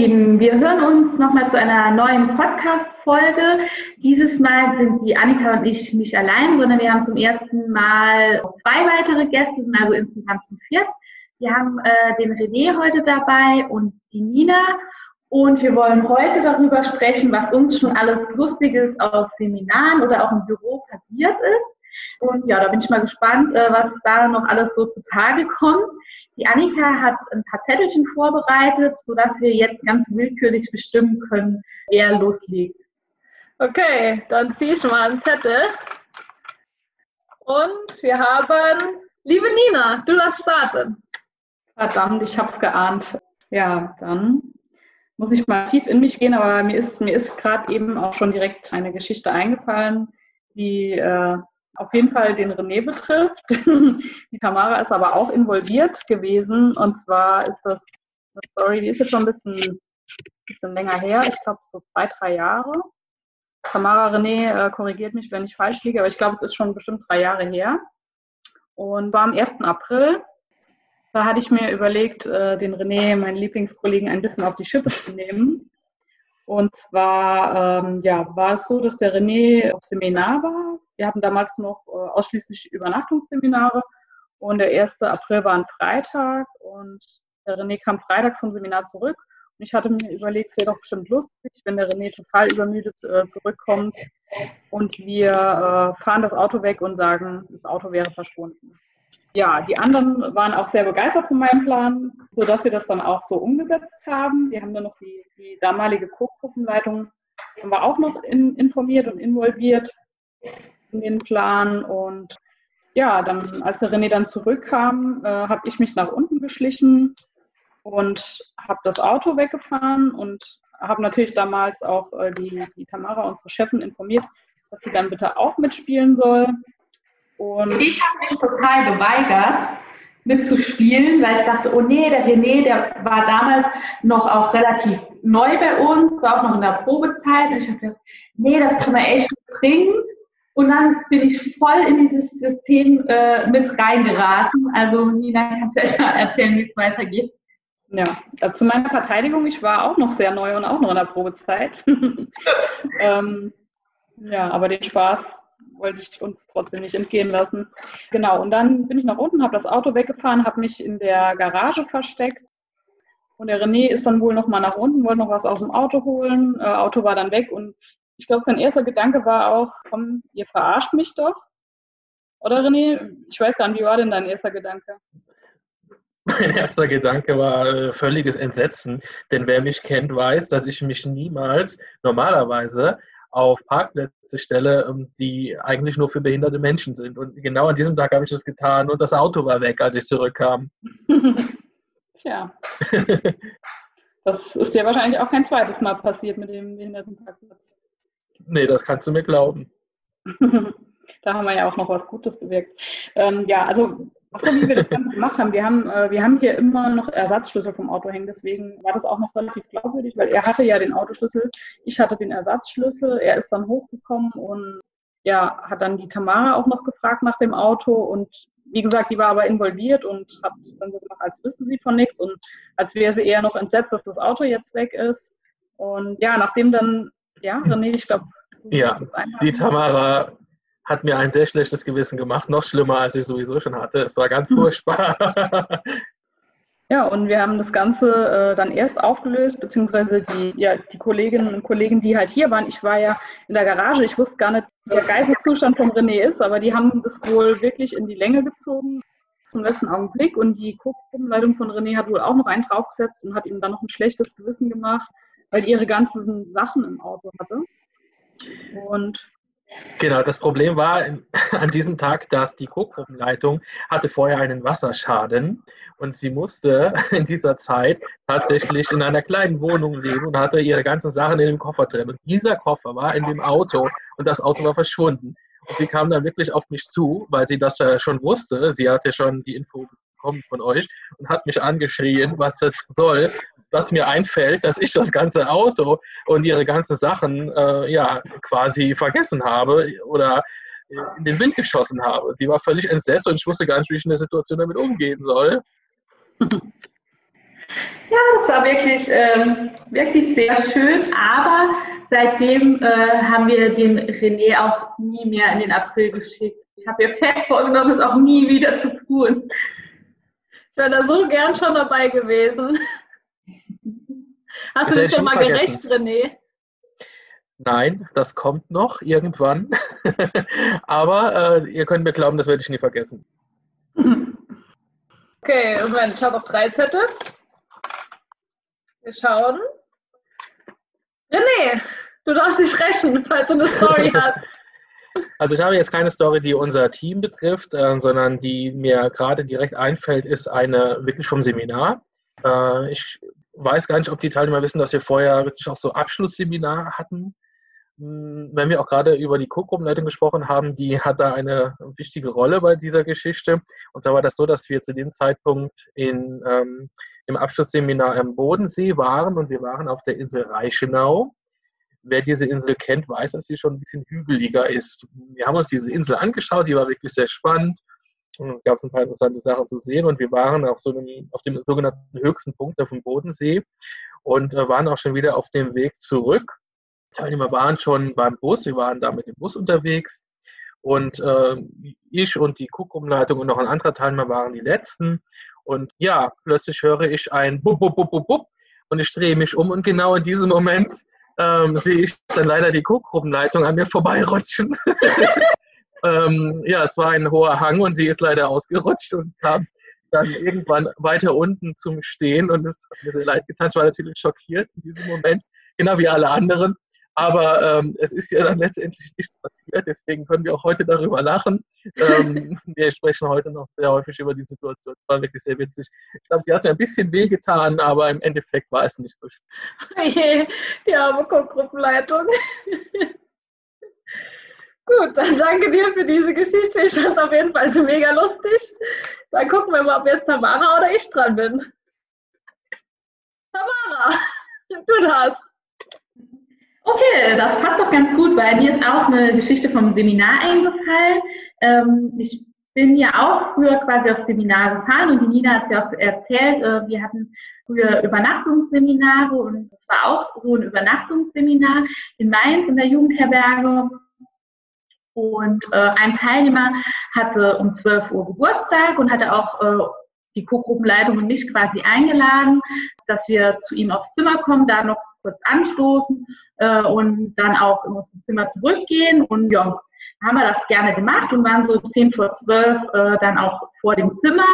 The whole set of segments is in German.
Lieben, wir hören uns nochmal zu einer neuen Podcast-Folge. Dieses Mal sind die Annika und ich nicht allein, sondern wir haben zum ersten Mal zwei weitere Gäste, sind also insgesamt zu viert. Wir haben äh, den René heute dabei und die Nina. Und wir wollen heute darüber sprechen, was uns schon alles Lustiges auf Seminaren oder auch im Büro passiert ist. Und ja, da bin ich mal gespannt, äh, was da noch alles so zutage kommt. Die Annika hat ein paar Zettelchen vorbereitet, sodass wir jetzt ganz willkürlich bestimmen können, wer loslegt. Okay, dann ziehe ich mal einen Zettel. Und wir haben, liebe Nina, du darfst starten. Verdammt, ich habe es geahnt. Ja, dann muss ich mal tief in mich gehen, aber mir ist, mir ist gerade eben auch schon direkt eine Geschichte eingefallen, die äh, auf jeden Fall den René betrifft. die Tamara ist aber auch involviert gewesen. Und zwar ist das Story, die ist jetzt schon ein bisschen, bisschen länger her. Ich glaube, so zwei, drei Jahre. Tamara René äh, korrigiert mich, wenn ich falsch liege, aber ich glaube, es ist schon bestimmt drei Jahre her. Und war am 1. April. Da hatte ich mir überlegt, äh, den René, meinen Lieblingskollegen, ein bisschen auf die Schippe zu nehmen. Und zwar ähm, ja, war es so, dass der René auf Seminar war wir hatten damals noch äh, ausschließlich Übernachtungsseminare und der 1. April war ein Freitag und der René kam freitags vom Seminar zurück und ich hatte mir überlegt, es wäre doch bestimmt lustig, wenn der René total übermüdet äh, zurückkommt und wir äh, fahren das Auto weg und sagen, das Auto wäre verschwunden. Ja, die anderen waren auch sehr begeistert von meinem Plan, sodass wir das dann auch so umgesetzt haben. Wir haben dann noch die, die damalige Co-Gruppenleitung wir auch noch in, informiert und involviert den Plan. Und ja, dann, als der René dann zurückkam, äh, habe ich mich nach unten geschlichen und habe das Auto weggefahren und habe natürlich damals auch äh, die, die Tamara, unsere Chefin, informiert, dass sie dann bitte auch mitspielen soll. Und ich habe mich total geweigert, mitzuspielen, weil ich dachte, oh nee, der René, der war damals noch auch relativ neu bei uns, war auch noch in der Probezeit. Und ich habe gedacht, nee, das können wir echt bringen. Und dann bin ich voll in dieses System äh, mit reingeraten. Also Nina, kannst du vielleicht mal erzählen, wie es weitergeht? Ja, also zu meiner Verteidigung, ich war auch noch sehr neu und auch noch in der Probezeit. ähm, ja, aber den Spaß wollte ich uns trotzdem nicht entgehen lassen. Genau, und dann bin ich nach unten, habe das Auto weggefahren, habe mich in der Garage versteckt. Und der René ist dann wohl noch mal nach unten, wollte noch was aus dem Auto holen. Äh, Auto war dann weg und ich glaube, sein erster Gedanke war auch, komm, ihr verarscht mich doch. Oder René? Ich weiß gar nicht, wie war denn dein erster Gedanke? Mein erster Gedanke war äh, völliges Entsetzen, denn wer mich kennt, weiß, dass ich mich niemals normalerweise auf Parkplätze stelle, ähm, die eigentlich nur für behinderte Menschen sind. Und genau an diesem Tag habe ich das getan und das Auto war weg, als ich zurückkam. Tja. das ist ja wahrscheinlich auch kein zweites Mal passiert mit dem Behindertenparkplatz. Nee, das kannst du mir glauben. da haben wir ja auch noch was Gutes bewirkt. Ähm, ja, also, achso, wie wir das Ganze gemacht haben, wir haben, äh, wir haben hier immer noch Ersatzschlüssel vom Auto hängen, deswegen war das auch noch relativ glaubwürdig, weil er hatte ja den Autoschlüssel, ich hatte den Ersatzschlüssel, er ist dann hochgekommen und ja, hat dann die Tamara auch noch gefragt nach dem Auto und wie gesagt, die war aber involviert und hat dann so gemacht, als wüsste sie von nichts und als wäre sie eher noch entsetzt, dass das Auto jetzt weg ist. Und ja, nachdem dann ja, René, ich glaube. Ja, die Tamara hat mir ein sehr schlechtes Gewissen gemacht, noch schlimmer, als ich sowieso schon hatte. Es war ganz furchtbar. Ja, und wir haben das Ganze äh, dann erst aufgelöst, beziehungsweise die, ja, die Kolleginnen und Kollegen, die halt hier waren. Ich war ja in der Garage, ich wusste gar nicht, wie der Geisteszustand von René ist, aber die haben das wohl wirklich in die Länge gezogen zum letzten Augenblick. Und die Gruppenleitung von René hat wohl auch noch einen draufgesetzt und hat ihm dann noch ein schlechtes Gewissen gemacht weil ihre ganzen Sachen im Auto hatte. Und Genau, das Problem war an diesem Tag, dass die Co-Gruppenleitung hatte vorher einen Wasserschaden und sie musste in dieser Zeit tatsächlich in einer kleinen Wohnung leben und hatte ihre ganzen Sachen in dem Koffer drin. Und dieser Koffer war in dem Auto und das Auto war verschwunden. Und sie kam dann wirklich auf mich zu, weil sie das schon wusste. Sie hatte schon die Info bekommen von euch und hat mich angeschrien, was das soll was mir einfällt, dass ich das ganze Auto und ihre ganzen Sachen äh, ja quasi vergessen habe oder in den Wind geschossen habe. Die war völlig entsetzt und ich wusste gar nicht, wie ich in der Situation damit umgehen soll. Ja, das war wirklich, ähm, wirklich sehr schön, aber seitdem äh, haben wir den René auch nie mehr in den April geschickt. Ich habe mir fest vorgenommen, es auch nie wieder zu tun. Ich wäre da so gern schon dabei gewesen. Hast du dich ich schon mal vergessen. gerecht, René? Nein, das kommt noch irgendwann. Aber äh, ihr könnt mir glauben, das werde ich nie vergessen. Okay, Moment, ich habe noch drei Zettel. Wir schauen. René, du darfst dich rächen, falls du eine Story hast. Also ich habe jetzt keine Story, die unser Team betrifft, äh, sondern die mir gerade direkt einfällt, ist eine wirklich vom Seminar. Äh, ich weiß gar nicht, ob die Teilnehmer wissen, dass wir vorher wirklich auch so Abschlussseminar hatten. Hm, Wenn wir auch gerade über die Co-Gruppenleitung gesprochen haben, die hat da eine wichtige Rolle bei dieser Geschichte. Und zwar war das so, dass wir zu dem Zeitpunkt in, ähm, im Abschlussseminar am Bodensee waren und wir waren auf der Insel Reichenau. Wer diese Insel kennt, weiß, dass sie schon ein bisschen hügeliger ist. Wir haben uns diese Insel angeschaut, die war wirklich sehr spannend. Und es gab ein paar interessante Sachen zu sehen und wir waren auf, so einem, auf dem sogenannten höchsten Punkt auf dem Bodensee und äh, waren auch schon wieder auf dem Weg zurück. Teilnehmer waren schon beim Bus, wir waren da mit dem Bus unterwegs und äh, ich und die Kuckumleitung und noch ein anderer Teilnehmer waren die letzten. Und ja, plötzlich höre ich ein Bub, Bub, Bub, Bub, Bub und ich drehe mich um und genau in diesem Moment ähm, sehe ich dann leider die Co-Gruppenleitung an mir vorbeirutschen. ähm, ja, es war ein hoher Hang und sie ist leider ausgerutscht und kam dann irgendwann weiter unten zum Stehen und es hat mir sehr leid getan. Ich war natürlich schockiert in diesem Moment, genau wie alle anderen. Aber ähm, es ist ja dann letztendlich nichts passiert, deswegen können wir auch heute darüber lachen. Ähm, wir sprechen heute noch sehr häufig über die Situation. Es war wirklich sehr witzig. Ich glaube, sie hat mir ein bisschen wehgetan, aber im Endeffekt war es nicht so schlimm. Die arme Gruppenleitung. Gut, dann danke dir für diese Geschichte. Ich fand es auf jeden Fall so mega lustig. Dann gucken wir mal, ob jetzt Tamara oder ich dran bin. Tamara, du darfst. Okay, das passt doch ganz gut, weil mir ist auch eine Geschichte vom Seminar eingefallen. Ähm, ich bin ja auch früher quasi aufs Seminar gefahren und die Nina hat es ja auch erzählt, äh, wir hatten früher Übernachtungsseminare und es war auch so ein Übernachtungsseminar in Mainz in der Jugendherberge. Und äh, ein Teilnehmer hatte um 12 Uhr Geburtstag und hatte auch äh, die Co-Gruppenleitung und mich quasi eingeladen, dass wir zu ihm aufs Zimmer kommen, da noch kurz anstoßen äh, und dann auch in unser Zimmer zurückgehen. Und ja, haben wir das gerne gemacht und waren so 10 vor 12 äh, dann auch vor dem Zimmer.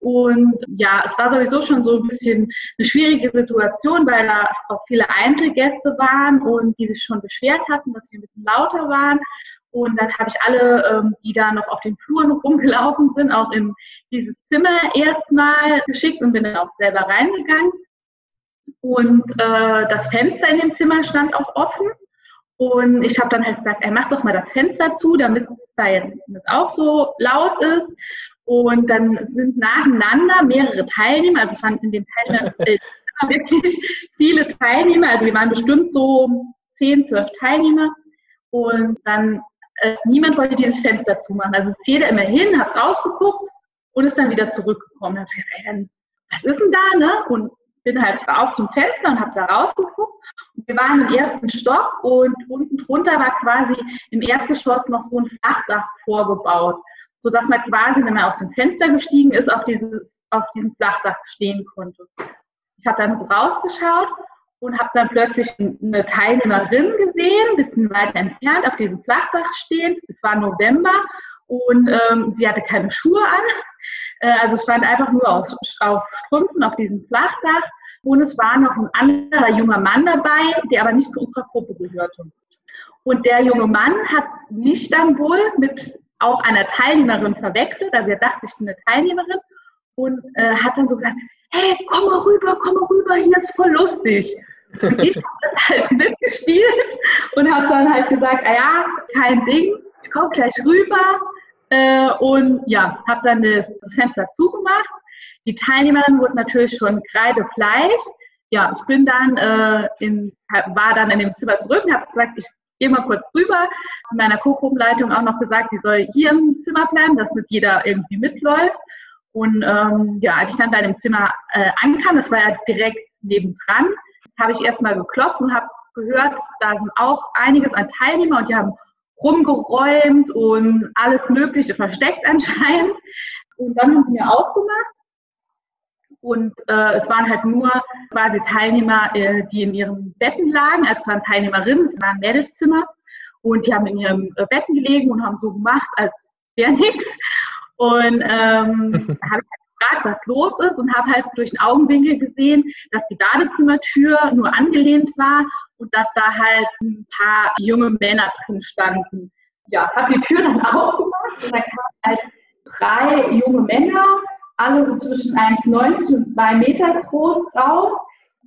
Und ja, es war sowieso schon so ein bisschen eine schwierige Situation, weil da auch viele Einzelgäste waren und die sich schon beschwert hatten, dass wir ein bisschen lauter waren. Und dann habe ich alle, ähm, die da noch auf den Fluren rumgelaufen sind, auch in dieses Zimmer erstmal geschickt und bin dann auch selber reingegangen. Und äh, das Fenster in dem Zimmer stand auch offen. Und ich habe dann halt gesagt, ey, mach doch mal das Fenster zu, damit es da jetzt auch so laut ist. Und dann sind nacheinander mehrere Teilnehmer, also es waren in dem Teilnehmer äh, wirklich viele Teilnehmer, also wir waren bestimmt so 10, 12 Teilnehmer. Und dann, äh, niemand wollte dieses Fenster zumachen. Also ist jeder immer hin, hat rausgeguckt und ist dann wieder zurückgekommen. Dann habe ich gesagt, ey, was ist denn da, ne? Und bin halt auch zum Fenster und habe da rausgeguckt. Und wir waren im ersten Stock und unten drunter war quasi im Erdgeschoss noch so ein Flachdach vorgebaut, sodass man quasi, wenn man aus dem Fenster gestiegen ist, auf, dieses, auf diesem Flachdach stehen konnte. Ich habe dann so rausgeschaut und habe dann plötzlich eine Teilnehmerin gesehen, ein bisschen weiter entfernt, auf diesem Flachdach stehend. Es war November und ähm, sie hatte keine Schuhe an. Äh, also stand einfach nur auf, auf Strümpfen auf diesem Flachdach. Und es war noch ein anderer junger Mann dabei, der aber nicht zu unserer Gruppe gehörte. Und der junge Mann hat mich dann wohl mit auch einer Teilnehmerin verwechselt. Also er dachte, ich bin eine Teilnehmerin und äh, hat dann so gesagt, hey, komm mal rüber, komm mal rüber, hier ist voll lustig. Ich habe das halt mitgespielt und habe dann halt gesagt, ah ja, kein Ding, ich komme gleich rüber. Äh, und ja, habe dann das, das, Fenster zugemacht. Die Teilnehmerin wurde natürlich schon kreidebleich. Ja, ich bin dann äh, in, war dann in dem Zimmer zurück und habe gesagt, ich gehe mal kurz rüber. Meiner Co-Gruppenleitung auch noch gesagt, die soll hier im Zimmer bleiben, dass nicht jeder irgendwie mitläuft. Und ähm, ja, als ich dann bei dem Zimmer äh, ankam, das war ja direkt nebendran, habe ich erstmal geklopft und habe gehört, da sind auch einiges an Teilnehmer und die haben rumgeräumt und alles Mögliche versteckt anscheinend. Und dann haben sie mir aufgemacht und äh, es waren halt nur quasi Teilnehmer, äh, die in ihren Betten lagen. Also es waren Teilnehmerinnen, es war ein Mädelszimmer. Und die haben in ihren äh, Betten gelegen und haben so gemacht, als wäre nichts. Und ähm, da habe ich halt gefragt, was los ist und habe halt durch den Augenwinkel gesehen, dass die Badezimmertür nur angelehnt war und dass da halt ein paar junge Männer drin standen. Ja, habe die Tür dann aufgemacht und da kamen halt drei junge Männer, alle so zwischen 1,90 und 2 Meter groß raus.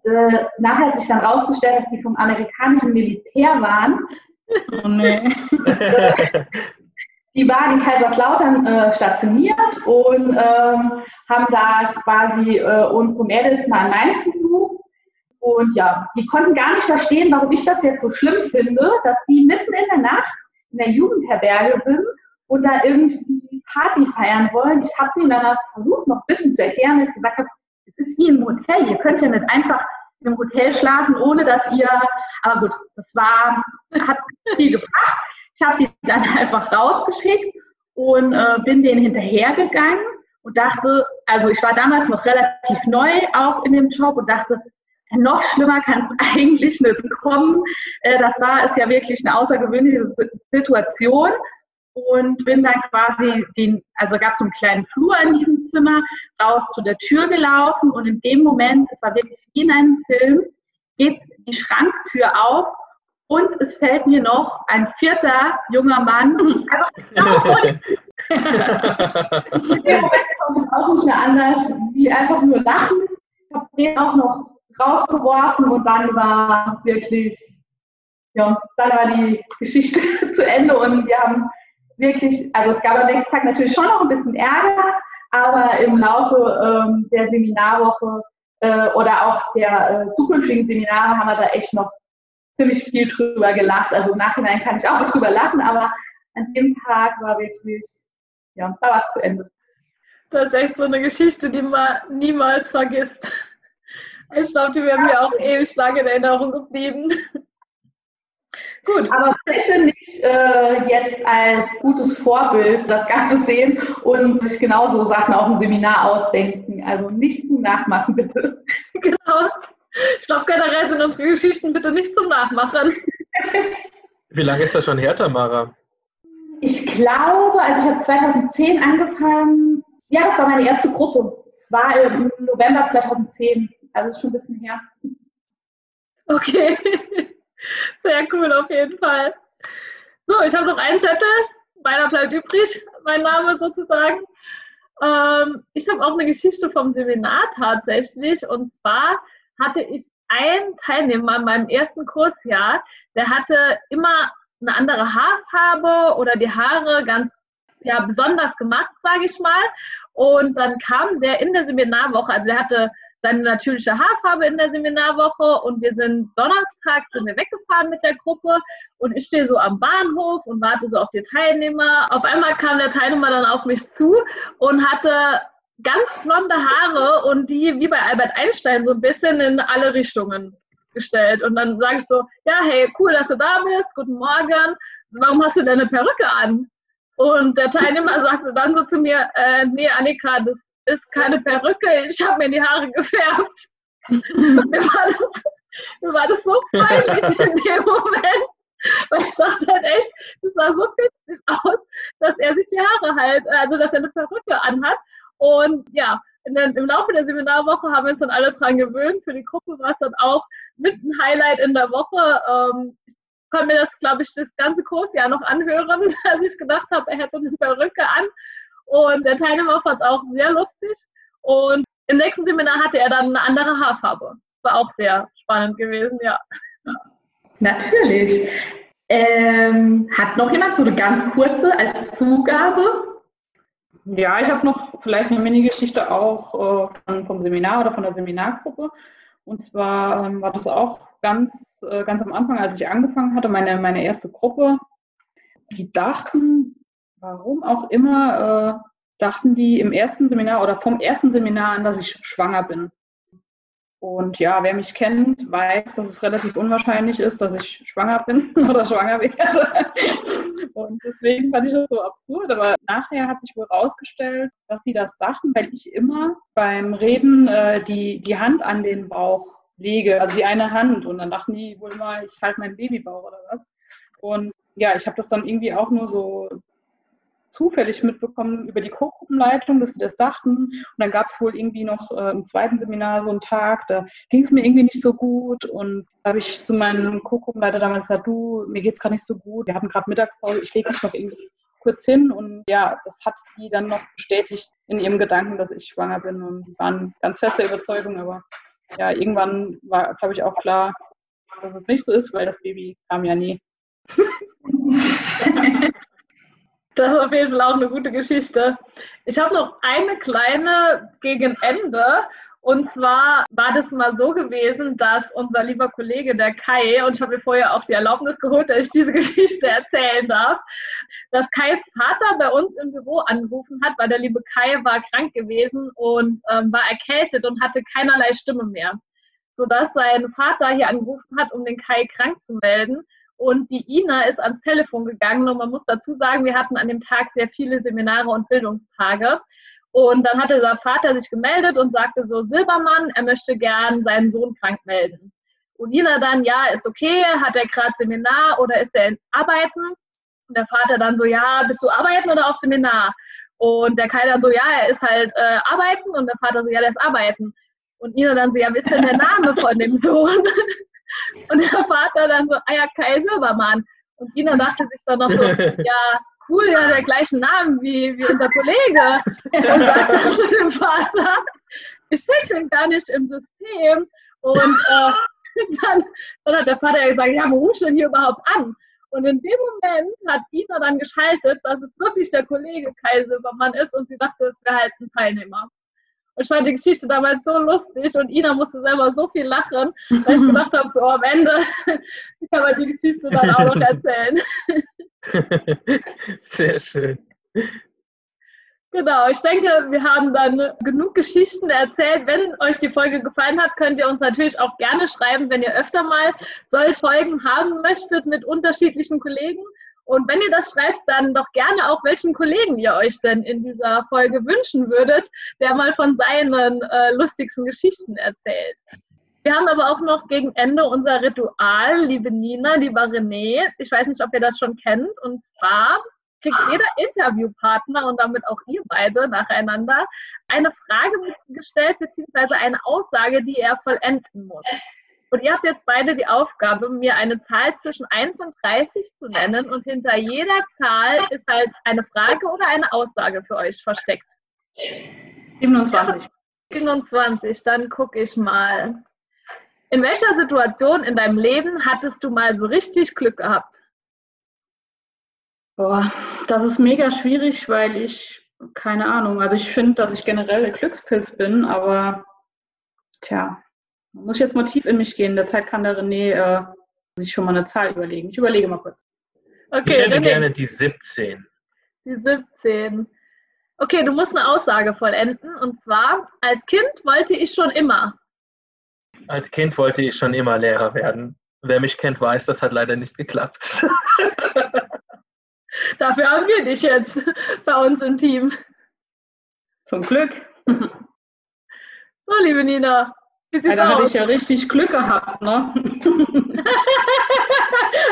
Äh, nachher hat sich dann rausgestellt, dass die vom amerikanischen Militär waren. Oh nee. die waren in Kaiserslautern äh, stationiert und ähm, haben da quasi äh, unsere Mädels mal in Mainz besucht. Und ja, die konnten gar nicht verstehen, warum ich das jetzt so schlimm finde, dass die mitten in der Nacht in der Jugendherberge sind und da irgendwie Party feiern wollen. Ich habe ihnen dann versucht, noch ein bisschen zu erklären, dass ich gesagt habe, es ist wie im Hotel. Ihr könnt ja nicht einfach im Hotel schlafen, ohne dass ihr, aber gut, das war, hat viel gebracht. Ich habe die dann einfach rausgeschickt und äh, bin denen hinterhergegangen und dachte, also ich war damals noch relativ neu auch in dem Job und dachte, noch schlimmer kann es eigentlich nicht kommen. Äh, das da ist ja wirklich eine außergewöhnliche Situation und bin dann quasi den, also gab es so einen kleinen Flur in diesem Zimmer, raus zu der Tür gelaufen und in dem Moment, es war wirklich wie in einem Film, geht die Schranktür auf und es fällt mir noch ein vierter junger Mann einfach genau Moment konnte ich auch nicht mehr anders, wie einfach nur lachen. Ich habe den auch noch rausgeworfen und dann war wirklich, ja, dann war die Geschichte zu Ende und wir haben wirklich, also es gab am nächsten Tag natürlich schon noch ein bisschen Ärger, aber im Laufe ähm, der Seminarwoche äh, oder auch der äh, zukünftigen Seminare haben wir da echt noch ziemlich viel drüber gelacht. Also im Nachhinein kann ich auch drüber lachen, aber an dem Tag war wirklich, ja, da war es zu Ende. Das ist echt so eine Geschichte, die man niemals vergisst. Ich glaube, die wäre mir auch ewig lange in Erinnerung geblieben. Gut. Aber bitte nicht äh, jetzt als gutes Vorbild das Ganze sehen und sich genauso Sachen auf dem Seminar ausdenken. Also nicht zum Nachmachen, bitte. Genau. Ich glaube generell sind unsere Geschichten bitte nicht zum Nachmachen. Wie lange ist das schon her, Tamara? Ich glaube, also ich habe 2010 angefangen. Ja, das war meine erste Gruppe. Es war im November 2010, also schon ein bisschen her. Okay. Sehr cool, auf jeden Fall. So, ich habe noch einen Zettel. Meiner bleibt übrig, mein Name sozusagen. Ähm, ich habe auch eine Geschichte vom Seminar tatsächlich. Und zwar hatte ich einen Teilnehmer in meinem ersten Kursjahr, der hatte immer eine andere Haarfarbe oder die Haare ganz ja, besonders gemacht, sage ich mal. Und dann kam der in der Seminarwoche, also er hatte seine natürliche Haarfarbe in der Seminarwoche und wir sind donnerstags sind wir weggefahren mit der Gruppe und ich stehe so am Bahnhof und warte so auf die Teilnehmer. Auf einmal kam der Teilnehmer dann auf mich zu und hatte ganz blonde Haare und die wie bei Albert Einstein so ein bisschen in alle Richtungen gestellt. Und dann sage ich so, ja, hey, cool, dass du da bist, guten Morgen. Warum hast du denn eine Perücke an? Und der Teilnehmer sagte dann so zu mir, äh, nee, Annika, das ist keine Perücke, ich habe mir die Haare gefärbt. mir, war das, mir war das so peinlich in dem Moment, weil ich dachte halt echt, das sah so witzig aus, dass er sich die Haare halt, also dass er eine Perücke anhat. Und ja, den, im Laufe der Seminarwoche haben wir uns dann alle dran gewöhnt. Für die Gruppe war es dann auch mit ein Highlight in der Woche. Ähm, ich konnte mir das, glaube ich, das ganze Kursjahr noch anhören, als ich gedacht habe, er hätte eine Perücke an. Und der Teilnehmer fand es auch sehr lustig. Und im nächsten Seminar hatte er dann eine andere Haarfarbe. War auch sehr spannend gewesen, ja. Natürlich. Ähm, hat noch jemand so eine ganz kurze als Zugabe? Ja, ich habe noch vielleicht eine Mini-Geschichte auch äh, vom Seminar oder von der Seminargruppe. Und zwar ähm, war das auch ganz, äh, ganz am Anfang, als ich angefangen hatte, meine, meine erste Gruppe. Die dachten, warum auch immer, äh, dachten die im ersten Seminar oder vom ersten Seminar an, dass ich schwanger bin. Und ja, wer mich kennt, weiß, dass es relativ unwahrscheinlich ist, dass ich schwanger bin oder schwanger werde. Und deswegen fand ich das so absurd. Aber nachher hat sich wohl herausgestellt, dass sie das dachten, weil ich immer beim Reden äh, die, die Hand an den Bauch lege, also die eine Hand. Und dann dachten die wohl mal, ich halte meinen Babybauch oder was. Und ja, ich habe das dann irgendwie auch nur so zufällig mitbekommen über die Co-Gruppenleitung, dass sie das dachten. Und dann gab es wohl irgendwie noch äh, im zweiten Seminar so einen Tag, da ging es mir irgendwie nicht so gut. Und da habe ich zu meinem Co-Gruppenleiter damals gesagt, du, mir geht es gerade nicht so gut. Wir hatten gerade Mittagspause, ich lege mich noch irgendwie kurz hin. Und ja, das hat die dann noch bestätigt in ihrem Gedanken, dass ich schwanger bin. Und die waren ganz feste Überzeugung, aber ja, irgendwann war, glaube ich, auch klar, dass es nicht so ist, weil das Baby kam ja nie. Das ist auf jeden Fall auch eine gute Geschichte. Ich habe noch eine kleine gegen Ende. Und zwar war das mal so gewesen, dass unser lieber Kollege, der Kai, und ich habe mir vorher auch die Erlaubnis geholt, dass ich diese Geschichte erzählen darf, dass Kais Vater bei uns im Büro angerufen hat, weil der liebe Kai war krank gewesen und ähm, war erkältet und hatte keinerlei Stimme mehr. Sodass sein Vater hier angerufen hat, um den Kai krank zu melden. Und die Ina ist ans Telefon gegangen und man muss dazu sagen, wir hatten an dem Tag sehr viele Seminare und Bildungstage. Und dann hatte der Vater sich gemeldet und sagte so, Silbermann, er möchte gern seinen Sohn krank melden. Und Ina dann, ja, ist okay, hat er gerade Seminar oder ist er in Arbeiten? Und der Vater dann so, ja, bist du arbeiten oder auf Seminar? Und der Kai dann so, ja, er ist halt äh, arbeiten. Und der Vater so, ja, der ist arbeiten. Und Ina dann so, ja, wie ist denn der Name von dem Sohn? Und der Vater dann so, ah ja, Kai Silbermann. Und Ina dachte sich dann noch so, ja, cool, ja, der gleichen Namen wie, wie unser Kollege. Und sagte zu dem Vater, ich finde den gar nicht im System. Und äh, dann, dann hat der Vater gesagt, ja, wo rufst du denn hier überhaupt an? Und in dem Moment hat Ina dann geschaltet, dass es wirklich der Kollege Kai Silbermann ist und sie dachte, es wäre halt ein Teilnehmer. Und ich fand die Geschichte damals so lustig und Ina musste selber so viel lachen, weil ich gedacht habe, so am Ende kann man die Geschichte dann auch noch erzählen. Sehr schön. Genau, ich denke, wir haben dann genug Geschichten erzählt. Wenn euch die Folge gefallen hat, könnt ihr uns natürlich auch gerne schreiben, wenn ihr öfter mal solche Folgen haben möchtet mit unterschiedlichen Kollegen. Und wenn ihr das schreibt, dann doch gerne auch, welchen Kollegen ihr euch denn in dieser Folge wünschen würdet, der mal von seinen äh, lustigsten Geschichten erzählt. Wir haben aber auch noch gegen Ende unser Ritual, liebe Nina, lieber René. Ich weiß nicht, ob ihr das schon kennt. Und zwar kriegt jeder Interviewpartner und damit auch ihr beide nacheinander eine Frage gestellt, beziehungsweise eine Aussage, die er vollenden muss. Und ihr habt jetzt beide die Aufgabe, mir eine Zahl zwischen 1 und 30 zu nennen und hinter jeder Zahl ist halt eine Frage oder eine Aussage für euch versteckt. 27. 27, dann gucke ich mal. In welcher Situation in deinem Leben hattest du mal so richtig Glück gehabt? Boah, das ist mega schwierig, weil ich, keine Ahnung, also ich finde, dass ich generell Glückspilz bin, aber tja, muss ich jetzt mal tief in mich gehen. In der Zeit kann der René äh, sich schon mal eine Zahl überlegen. Ich überlege mal kurz. Okay, ich hätte René. gerne die 17. Die 17. Okay, du musst eine Aussage vollenden. Und zwar, als Kind wollte ich schon immer. Als Kind wollte ich schon immer Lehrer werden. Wer mich kennt, weiß, das hat leider nicht geklappt. Dafür haben wir dich jetzt bei uns im Team. Zum Glück. So, liebe Nina, ja, da hatte ich ja richtig Glück gehabt, ne?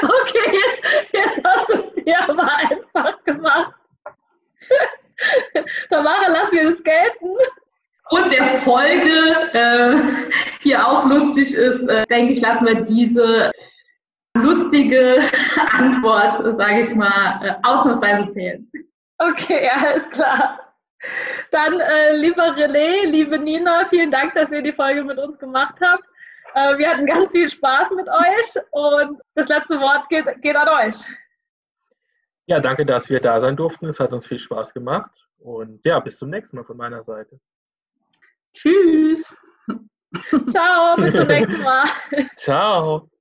okay, jetzt, jetzt hast du es dir aber einfach gemacht. Tamara, lass mir das gelten. Und der Folge äh, hier auch lustig ist, äh, denke ich, lassen wir diese lustige Antwort, sage ich mal, äh, ausnahmsweise zählen. Okay, alles klar. Dann, äh, lieber René, liebe Nina, vielen Dank, dass ihr die Folge mit uns gemacht habt. Äh, wir hatten ganz viel Spaß mit euch und das letzte Wort geht, geht an euch. Ja, danke, dass wir da sein durften. Es hat uns viel Spaß gemacht. Und ja, bis zum nächsten Mal von meiner Seite. Tschüss. Ciao, bis zum nächsten Mal. Ciao.